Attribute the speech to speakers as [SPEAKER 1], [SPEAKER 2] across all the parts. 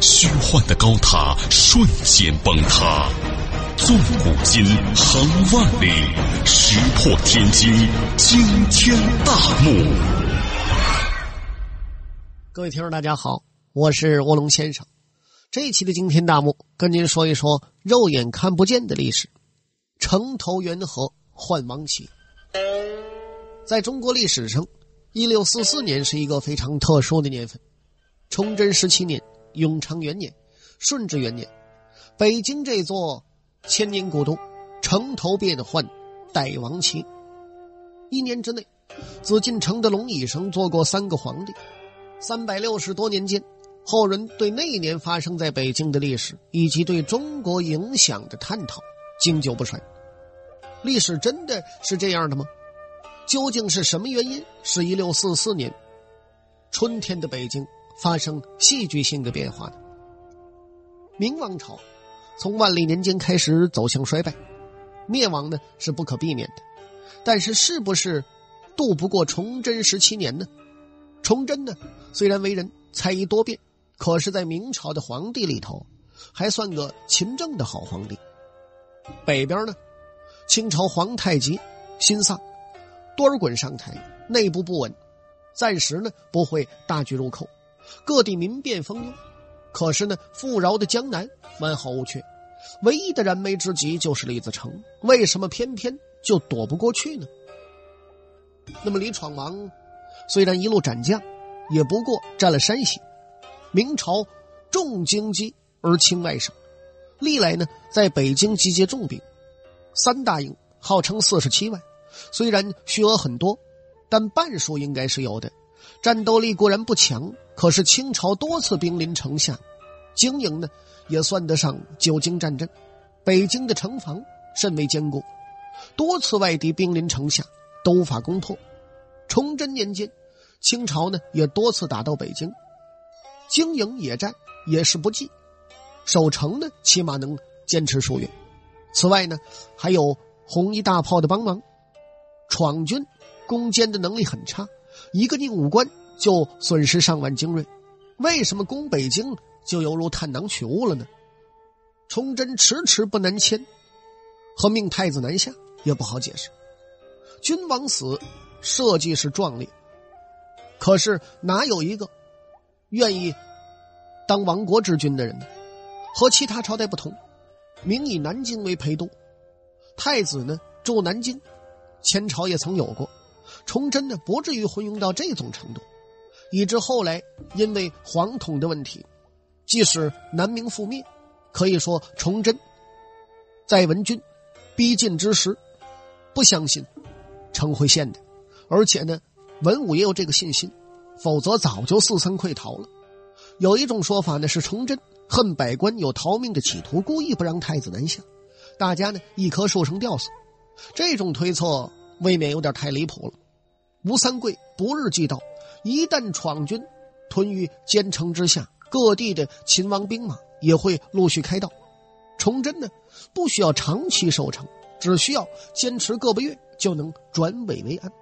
[SPEAKER 1] 虚幻的高塔瞬间崩塌，纵古今，横万里，石破天惊，惊天大幕。
[SPEAKER 2] 各位听众，大家好，我是卧龙先生。这一期的惊天大幕，跟您说一说肉眼看不见的历史——城头元和换王旗。在中国历史上，一六四四年是一个非常特殊的年份，崇祯十七年。永昌元年，顺治元年，北京这座千年古都，城头变换，代王旗。一年之内，紫禁城的龙椅上坐过三个皇帝。三百六十多年间，后人对那一年发生在北京的历史以及对中国影响的探讨，经久不衰。历史真的是这样的吗？究竟是什么原因，使一六四四年春天的北京？发生戏剧性的变化的明王朝，从万历年间开始走向衰败，灭亡呢是不可避免的。但是，是不是渡不过崇祯十七年呢？崇祯呢，虽然为人猜疑多变，可是，在明朝的皇帝里头，还算个勤政的好皇帝。北边呢，清朝皇太极新丧多尔衮上台，内部不稳，暂时呢不会大举入寇。各地民变蜂拥，可是呢，富饶的江南完好无缺，唯一的燃眉之急就是李自成，为什么偏偏就躲不过去呢？那么李闯王虽然一路斩将，也不过占了山西。明朝重经济而轻外省，历来呢在北京集结重兵，三大营号称四十七万，虽然虚额很多，但半数应该是有的。战斗力固然不强，可是清朝多次兵临城下，经营呢也算得上久经战阵。北京的城防甚为坚固，多次外敌兵临城下都无法攻破。崇祯年间，清朝呢也多次打到北京，经营野战也是不济，守城呢起码能坚持数月。此外呢，还有红衣大炮的帮忙，闯军攻坚的能力很差。一个宁武关就损失上万精锐，为什么攻北京就犹如探囊取物了呢？崇祯迟迟不南迁，和命太子南下也不好解释。君王死，社稷是壮烈，可是哪有一个愿意当亡国之君的人呢？和其他朝代不同，明以南京为陪都，太子呢住南京，前朝也曾有过。崇祯呢，不至于昏庸到这种程度，以致后来因为皇统的问题，即使南明覆灭，可以说崇祯在文军逼近之时，不相信城会陷的，而且呢，文武也有这个信心，否则早就四散溃逃了。有一种说法呢，是崇祯恨百官有逃命的企图，故意不让太子南下，大家呢一棵树上吊死。这种推测未免有点太离谱了。吴三桂不日即到，一旦闯军屯于坚城之下，各地的秦王兵马也会陆续开道。崇祯呢，不需要长期守城，只需要坚持个把月就能转危为安。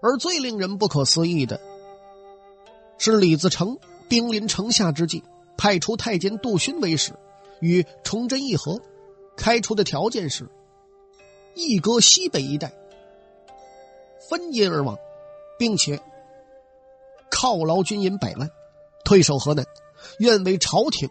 [SPEAKER 2] 而最令人不可思议的是，李自成兵临城下之际，派出太监杜勋为使，与崇祯议和，开出的条件是：一割西北一带。分阴而亡，并且犒劳军银百万，退守河南，愿为朝廷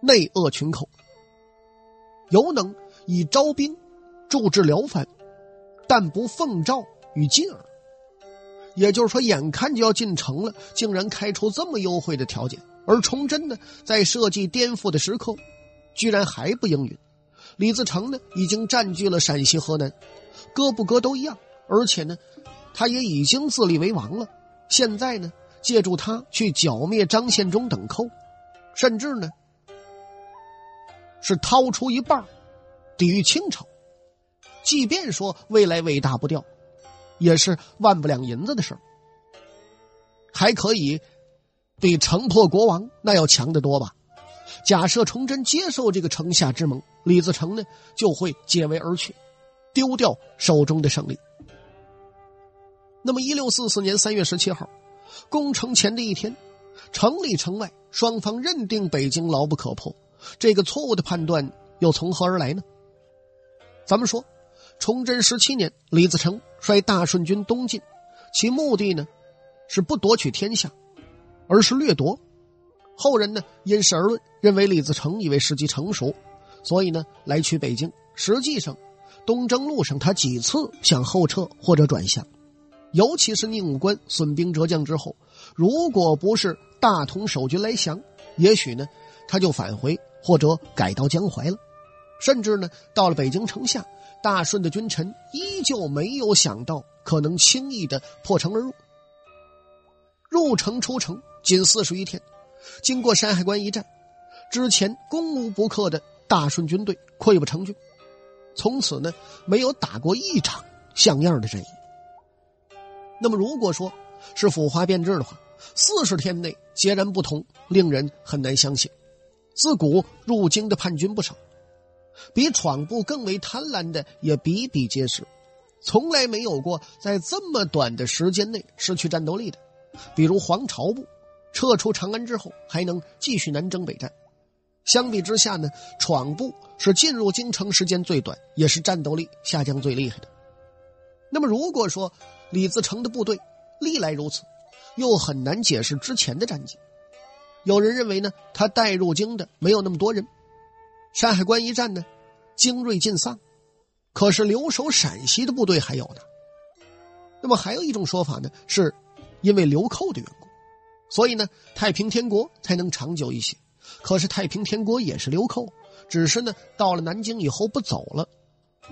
[SPEAKER 2] 内扼群口，犹能以招兵助治辽藩，但不奉诏与进耳。也就是说，眼看就要进城了，竟然开出这么优惠的条件。而崇祯呢，在设计颠覆的时刻，居然还不应允。李自成呢，已经占据了陕西、河南，割不割都一样。而且呢，他也已经自立为王了。现在呢，借助他去剿灭张献忠等寇，甚至呢，是掏出一半抵御清朝。即便说未来伟大不掉，也是万不两银子的事还可以比城破国王那要强得多吧？假设崇祯接受这个城下之盟，李自成呢就会解围而去，丢掉手中的胜利。那么，一六四四年三月十七号，攻城前的一天，城里城外双方认定北京牢不可破。这个错误的判断又从何而来呢？咱们说，崇祯十七年，李自成率大顺军东进，其目的呢是不夺取天下，而是掠夺。后人呢因事而论，认为李自成以为时机成熟，所以呢来取北京。实际上，东征路上他几次想后撤或者转向。尤其是宁武关损兵折将之后，如果不是大同守军来降，也许呢他就返回或者改到江淮了。甚至呢到了北京城下，大顺的君臣依旧没有想到可能轻易的破城而入。入城出城仅四十余天，经过山海关一战，之前攻无不克的大顺军队溃不成军，从此呢没有打过一场像样的战役。那么，如果说是腐化变质的话，四十天内截然不同，令人很难相信。自古入京的叛军不少，比闯部更为贪婪的也比比皆是，从来没有过在这么短的时间内失去战斗力的。比如黄巢部撤出长安之后，还能继续南征北战。相比之下呢，闯部是进入京城时间最短，也是战斗力下降最厉害的。那么，如果说李自成的部队历来如此，又很难解释之前的战绩。有人认为呢，他带入京的没有那么多人。山海关一战呢，精锐尽丧，可是留守陕西的部队还有呢。那么还有一种说法呢，是因为流寇的缘故，所以呢，太平天国才能长久一些。可是太平天国也是流寇，只是呢，到了南京以后不走了。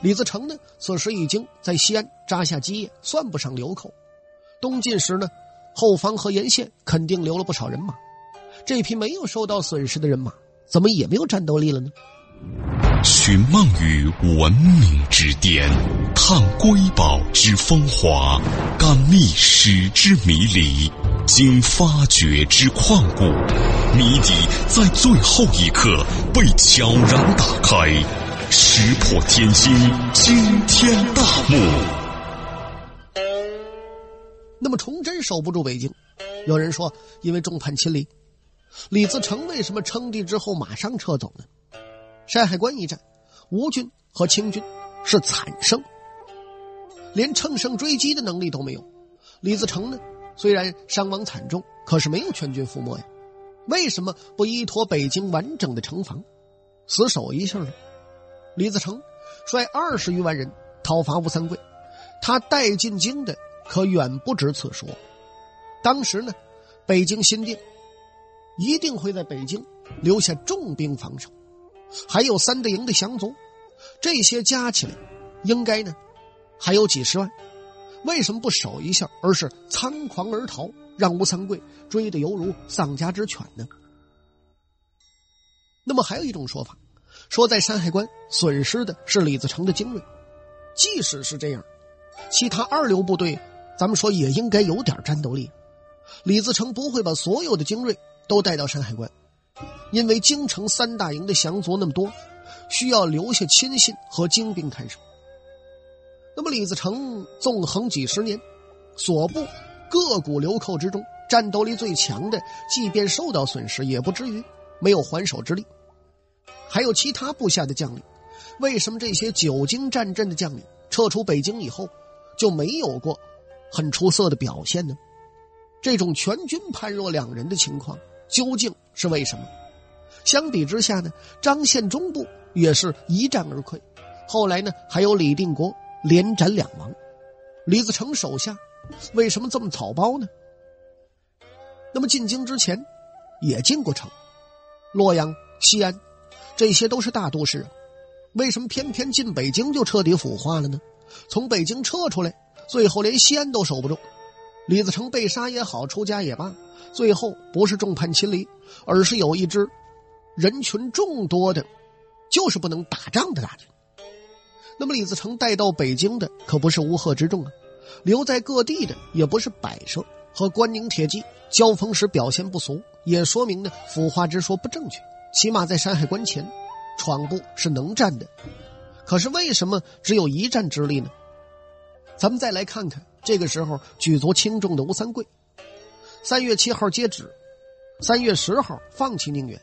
[SPEAKER 2] 李自成呢，此时已经在西安扎下基业，算不上流寇。东晋时呢，后方和沿线肯定留了不少人马。这批没有受到损失的人马，怎么也没有战斗力了呢？
[SPEAKER 1] 寻梦于文明之巅，探瑰宝之风华，感历史之迷离，经发掘之旷古，谜底在最后一刻被悄然打开。石破天惊，惊天大幕。
[SPEAKER 2] 那么，崇祯守不住北京，有人说因为众叛亲离。李自成为什么称帝之后马上撤走呢？山海关一战，吴军和清军是惨胜，连乘胜追击的能力都没有。李自成呢，虽然伤亡惨重，可是没有全军覆没呀。为什么不依托北京完整的城防，死守一下呢？李自成率二十余万人讨伐吴三桂，他带进京的可远不止此数。当时呢，北京新定一定会在北京留下重兵防守，还有三队营的降卒，这些加起来应该呢还有几十万。为什么不守一下，而是仓皇而逃，让吴三桂追得犹如丧家之犬呢？那么还有一种说法。说在山海关损失的是李自成的精锐，即使是这样，其他二流部队，咱们说也应该有点战斗力。李自成不会把所有的精锐都带到山海关，因为京城三大营的降卒那么多，需要留下亲信和精兵看守。那么李自成纵横几十年，所部各股流寇之中，战斗力最强的，即便受到损失，也不至于没有还手之力。还有其他部下的将领，为什么这些久经战阵的将领撤出北京以后就没有过很出色的表现呢？这种全军判若两人的情况究竟是为什么？相比之下呢，张献忠部也是一战而溃，后来呢还有李定国连斩两王，李自成手下为什么这么草包呢？那么进京之前也进过城，洛阳、西安。这些都是大都市，为什么偏偏进北京就彻底腐化了呢？从北京撤出来，最后连西安都守不住。李自成被杀也好，出家也罢，最后不是众叛亲离，而是有一支人群众多的就是不能打仗的大军。那么李自成带到北京的可不是乌合之众啊，留在各地的也不是摆设。和关宁铁骑交锋时表现不俗，也说明呢腐化之说不正确。起码在山海关前，闯部是能战的。可是为什么只有一战之力呢？咱们再来看看这个时候举足轻重的吴三桂。三月七号接旨，三月十号放弃宁远，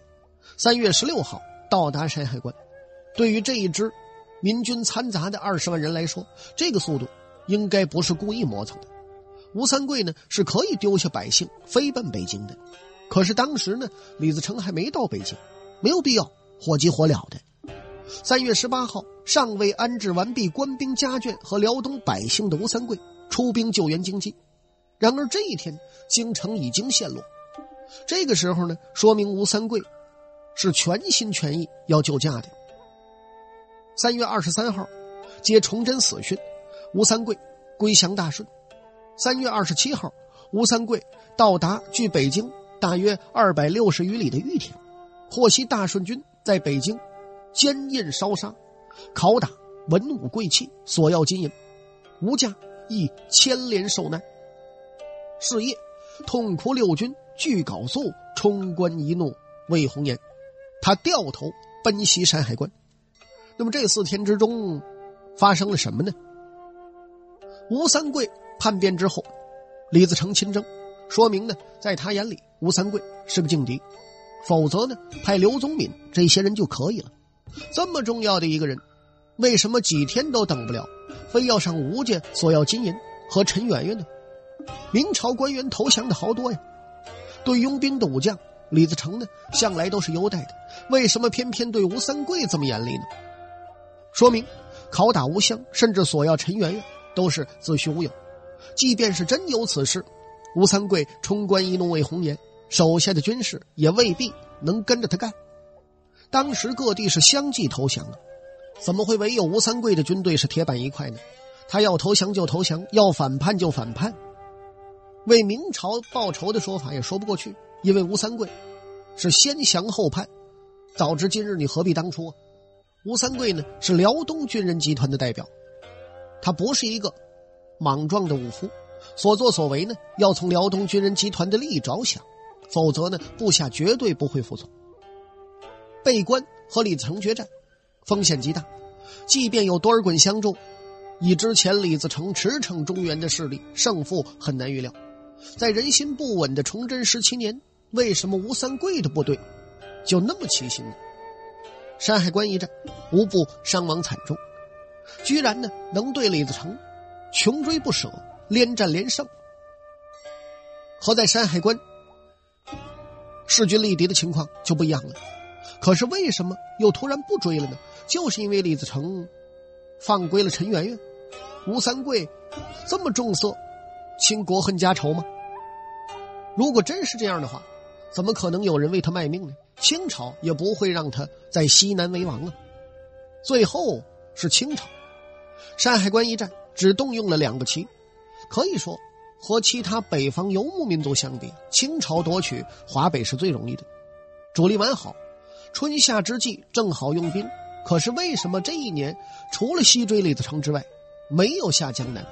[SPEAKER 2] 三月十六号到达山海关。对于这一支民军掺杂的二十万人来说，这个速度应该不是故意磨蹭的。吴三桂呢是可以丢下百姓飞奔北京的，可是当时呢，李自成还没到北京，没有必要火急火燎的。三月十八号，尚未安置完毕官兵家眷和辽东百姓的吴三桂出兵救援京畿，然而这一天京城已经陷落。这个时候呢，说明吴三桂是全心全意要救驾的。三月二十三号，接崇祯死讯，吴三桂归降大顺。三月二十七号，吴三桂到达距北京大约二百六十余里的玉田，获悉大顺军在北京奸印烧杀、拷打文武贵戚，索要金银，吴家亦牵连受难。是夜，痛哭六军俱缟素，冲冠一怒为红颜。他掉头奔袭山海关。那么这四天之中，发生了什么呢？吴三桂。叛变之后，李自成亲征，说明呢，在他眼里吴三桂是个劲敌，否则呢，派刘宗敏这些人就可以了。这么重要的一个人，为什么几天都等不了，非要上吴家索要金银和陈圆圆呢？明朝官员投降的好多呀，对佣兵的武将，李自成呢向来都是优待的，为什么偏偏对吴三桂这么严厉呢？说明拷打吴襄，甚至索要陈圆圆，都是子虚乌有。即便是真有此事，吴三桂冲冠一怒为红颜，手下的军士也未必能跟着他干。当时各地是相继投降啊，怎么会唯有吴三桂的军队是铁板一块呢？他要投降就投降，要反叛就反叛。为明朝报仇的说法也说不过去，因为吴三桂是先降后叛，早知今日你何必当初啊？吴三桂呢是辽东军人集团的代表，他不是一个。莽撞的武夫，所作所为呢，要从辽东军人集团的利益着想，否则呢，部下绝对不会服从。被关和李自成决战，风险极大，即便有多尔衮相助，以之前李自成驰骋中原的势力，胜负很难预料。在人心不稳的崇祯十七年，为什么吴三桂的部队就那么齐心呢？山海关一战，无不伤亡惨重，居然呢能对李自成。穷追不舍，连战连胜，和在山海关势均力敌的情况就不一样了。可是为什么又突然不追了呢？就是因为李自成放归了陈圆圆，吴三桂这么重色轻国恨家仇吗？如果真是这样的话，怎么可能有人为他卖命呢？清朝也不会让他在西南为王啊。最后是清朝山海关一战。只动用了两个旗，可以说和其他北方游牧民族相比，清朝夺取华北是最容易的，主力完好，春夏之际正好用兵。可是为什么这一年除了西追李自成之外，没有下江南，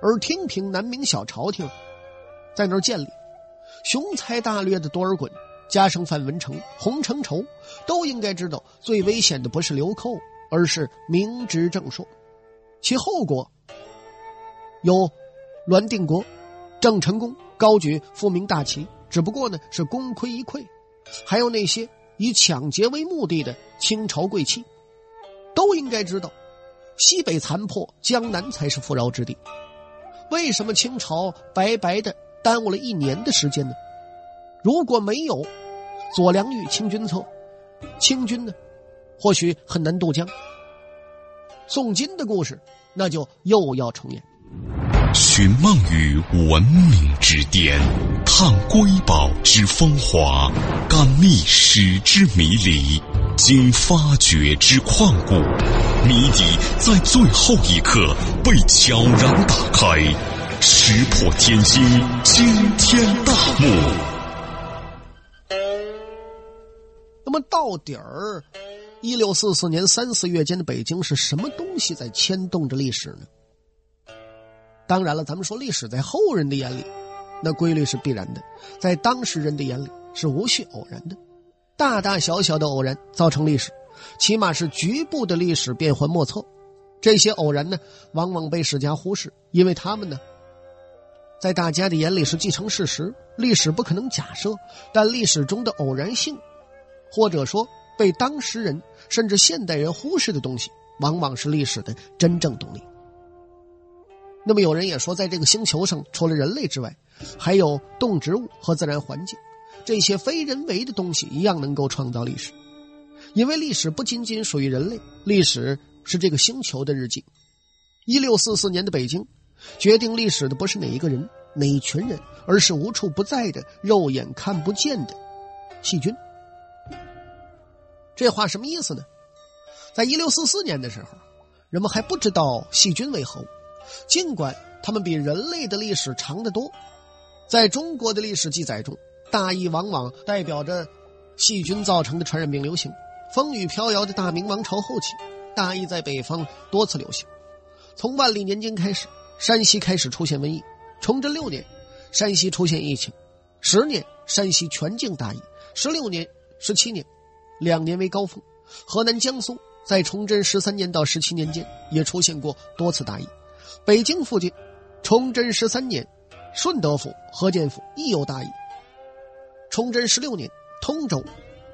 [SPEAKER 2] 而听凭南明小朝廷在那儿建立？雄才大略的多尔衮加上范文成、洪承畴，都应该知道最危险的不是流寇，而是明执正朔，其后果。有栾定国、郑成功高举复明大旗，只不过呢是功亏一篑；还有那些以抢劫为目的的清朝贵戚，都应该知道，西北残破，江南才是富饶之地。为什么清朝白白的耽误了一年的时间呢？如果没有左良玉清军侧，清军呢，或许很难渡江。宋金的故事，那就又要重演。
[SPEAKER 1] 寻梦于文明之巅，探瑰宝之风华，感历史之迷离，经发掘之旷古，谜底在最后一刻被悄然打开，石破天惊，惊天大幕。
[SPEAKER 2] 那么到底儿一六四四年三四月间的北京是什么东西在牵动着历史呢？当然了，咱们说历史在后人的眼里，那规律是必然的；在当事人的眼里是无需偶然的。大大小小的偶然造成历史，起码是局部的历史变幻莫测。这些偶然呢，往往被史家忽视，因为他们呢，在大家的眼里是既成事实，历史不可能假设。但历史中的偶然性，或者说被当事人甚至现代人忽视的东西，往往是历史的真正动力。那么有人也说，在这个星球上，除了人类之外，还有动植物和自然环境，这些非人为的东西一样能够创造历史，因为历史不仅仅属于人类，历史。是这个星球的日记。一六四四年的北京，决定历史的不是哪一个人、哪一群人，而是无处不在的、肉眼看不见的细菌。这话什么意思呢？在一六四四年的时候，人们还不知道细菌为何物，尽管它们比人类的历史长得多。在中国的历史记载中，大疫往往代表着细菌造成的传染病流行。风雨飘摇的大明王朝后期。大疫在北方多次流行，从万历年间开始，山西开始出现瘟疫；崇祯六年，山西出现疫情；十年，山西全境大疫；十六年、十七年，两年为高峰。河南、江苏在崇祯十三年到十七年间也出现过多次大疫。北京附近，崇祯十三年，顺德府、河间府亦有大疫。崇祯十六年，通州、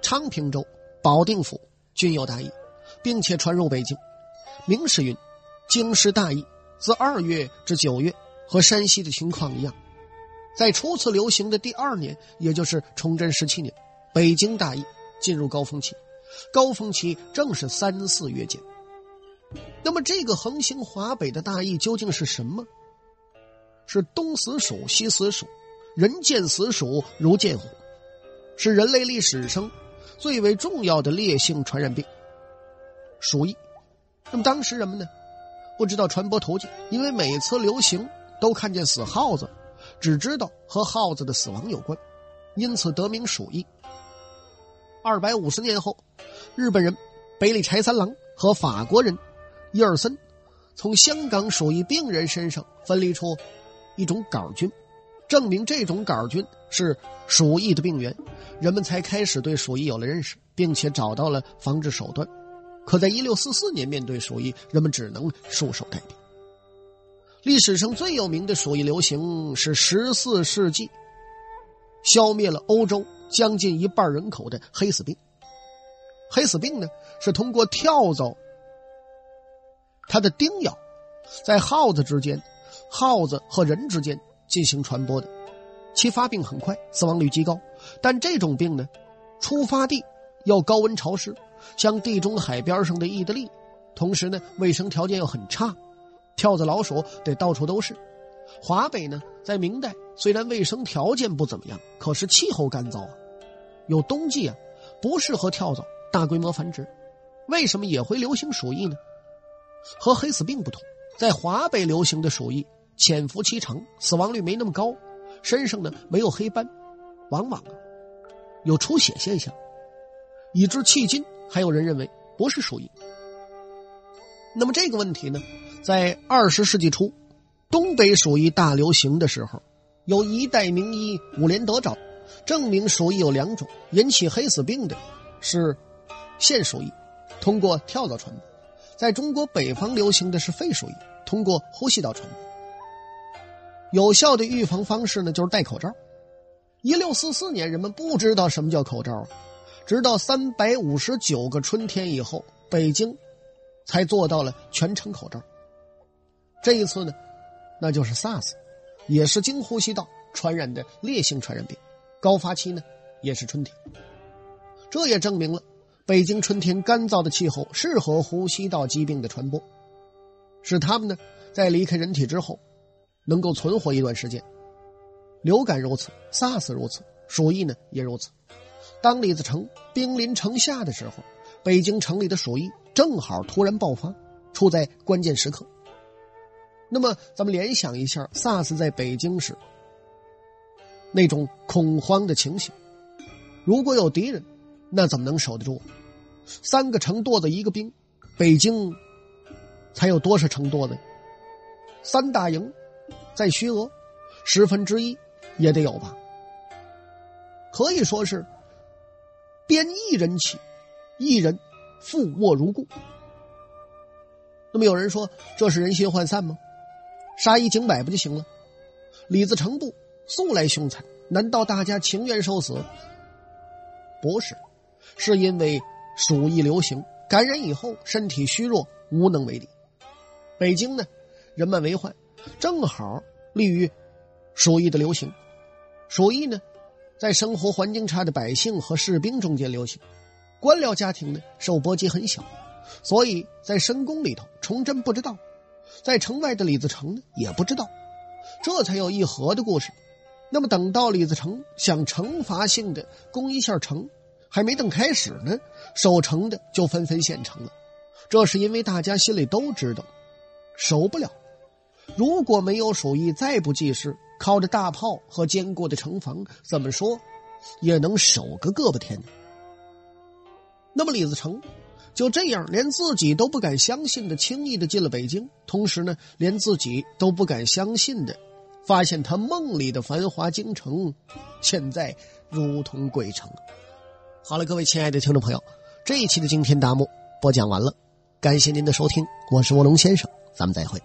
[SPEAKER 2] 昌平州、保定府均有大疫。并且传入北京。明史云：“京师大疫自二月至九月，和山西的情况一样。在初次流行的第二年，也就是崇祯十七年，北京大疫进入高峰期。高峰期正是三四月间。那么，这个横行华北的大疫究竟是什么？是东死鼠，西死鼠，人见死鼠如见虎，是人类历史上最为重要的烈性传染病。”鼠疫，那么当时人们呢，不知道传播途径，因为每次流行都看见死耗子，只知道和耗子的死亡有关，因此得名鼠疫。二百五十年后，日本人北里柴三郎和法国人伊尔森从香港鼠疫病人身上分离出一种杆菌，证明这种杆菌是鼠疫的病源，人们才开始对鼠疫有了认识，并且找到了防治手段。可在一六四四年，面对鼠疫，人们只能束手待毙。历史上最有名的鼠疫流行是十四世纪消灭了欧洲将近一半人口的黑死病。黑死病呢，是通过跳蚤它的叮咬，在耗子之间、耗子和人之间进行传播的，其发病很快，死亡率极高。但这种病呢，出发地要高温潮湿。像地中海边上的意大利，同时呢，卫生条件又很差，跳蚤老鼠得到处都是。华北呢，在明代虽然卫生条件不怎么样，可是气候干燥啊，有冬季啊，不适合跳蚤大规模繁殖。为什么也会流行鼠疫呢？和黑死病不同，在华北流行的鼠疫潜伏期长，死亡率没那么高，身上呢没有黑斑，往往啊有出血现象，以致迄今。还有人认为不是鼠疫。那么这个问题呢，在二十世纪初，东北鼠疫大流行的时候，有一代名医伍连德找，证明鼠疫有两种，引起黑死病的是腺鼠疫，通过跳蚤传播；在中国北方流行的是肺鼠疫，通过呼吸道传播。有效的预防方式呢，就是戴口罩。一六四四年，人们不知道什么叫口罩。直到三百五十九个春天以后，北京才做到了全程口罩。这一次呢，那就是 SARS，也是经呼吸道传染的烈性传染病，高发期呢也是春天。这也证明了北京春天干燥的气候适合呼吸道疾病的传播，使它们呢在离开人体之后能够存活一段时间。流感如此，SARS 如此，鼠疫呢也如此。当李自成兵临城下的时候，北京城里的鼠疫正好突然爆发，处在关键时刻。那么，咱们联想一下，SARS 在北京时那种恐慌的情形，如果有敌人，那怎么能守得住？三个城垛子一个兵，北京才有多少城垛子？三大营在徐俄，十分之一也得有吧？可以说是编一人起，一人复卧如故。那么有人说这是人心涣散吗？杀一儆百不就行了？李自成部素来凶残，难道大家情愿受死？不是，是因为鼠疫流行，感染以后身体虚弱，无能为力。北京呢，人满为患，正好利于鼠疫的流行。鼠疫呢，在生活环境差的百姓和士兵中间流行，官僚家庭呢受波及很小。所以在深宫里头，崇祯不知道；在城外的李自成呢，也不知道。这才有议和的故事。那么等到李自成想惩罚性的攻一下城，还没等开始呢，守城的就纷纷献城了。这是因为大家心里都知道，守不了。如果没有鼠疫，再不济事，靠着大炮和坚固的城防，怎么说也能守个个把天。那么李自成。就这样，连自己都不敢相信的，轻易的进了北京。同时呢，连自己都不敢相信的，发现他梦里的繁华京城，现在如同鬼城。好了，各位亲爱的听众朋友，这一期的惊天大幕播讲完了，感谢您的收听，我是卧龙先生，咱们再会。